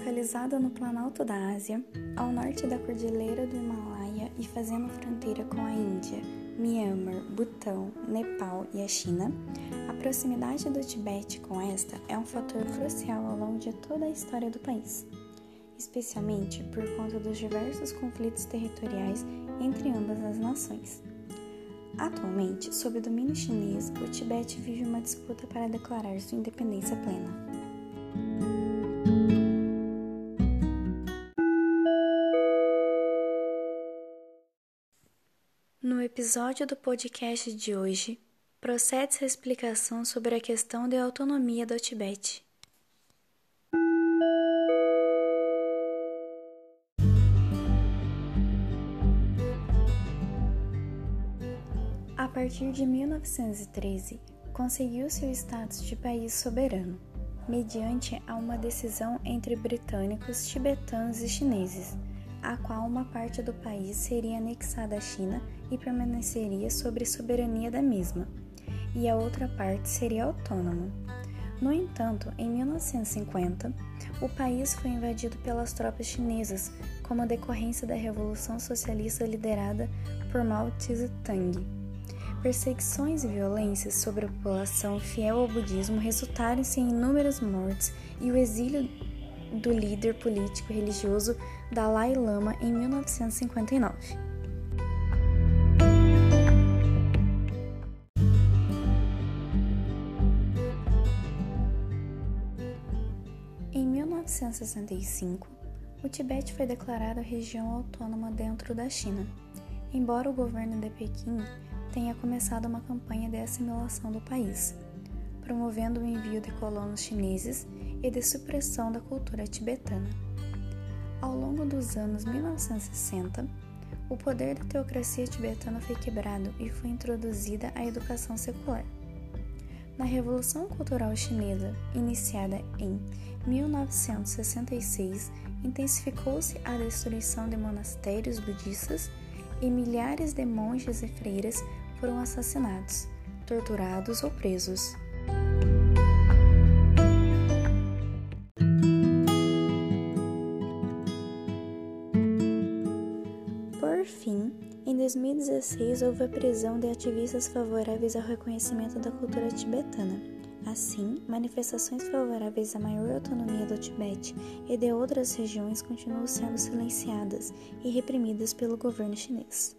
Localizada no Planalto da Ásia, ao norte da Cordilheira do Himalaia e fazendo fronteira com a Índia, Myanmar, Butão, Nepal e a China, a proximidade do Tibete com esta é um fator crucial ao longo de toda a história do país, especialmente por conta dos diversos conflitos territoriais entre ambas as nações. Atualmente, sob domínio chinês, o Tibete vive uma disputa para declarar sua independência plena. No episódio do podcast de hoje, procede-se a explicação sobre a questão de autonomia do Tibete. A partir de 1913, conseguiu-se o status de país soberano, mediante a uma decisão entre britânicos, tibetanos e chineses a qual uma parte do país seria anexada à China e permaneceria sobre soberania da mesma, e a outra parte seria autônoma. No entanto, em 1950, o país foi invadido pelas tropas chinesas como decorrência da Revolução Socialista liderada por Mao Tse-tung. Perseguições e violências sobre a população fiel ao budismo resultaram-se em inúmeras mortes e o exílio do líder político religioso Dalai Lama em 1959. Em 1965, o Tibete foi declarado região autônoma dentro da China, embora o governo de Pequim tenha começado uma campanha de assimilação do país, promovendo o envio de colonos chineses e de supressão da cultura tibetana. Ao longo dos anos 1960, o poder da teocracia tibetana foi quebrado e foi introduzida a educação secular. Na Revolução Cultural Chinesa, iniciada em 1966, intensificou-se a destruição de monastérios budistas e milhares de monges e freiras foram assassinados, torturados ou presos. Fim, em 2016 houve a prisão de ativistas favoráveis ao reconhecimento da cultura tibetana. Assim, manifestações favoráveis à maior autonomia do Tibete e de outras regiões continuam sendo silenciadas e reprimidas pelo governo chinês.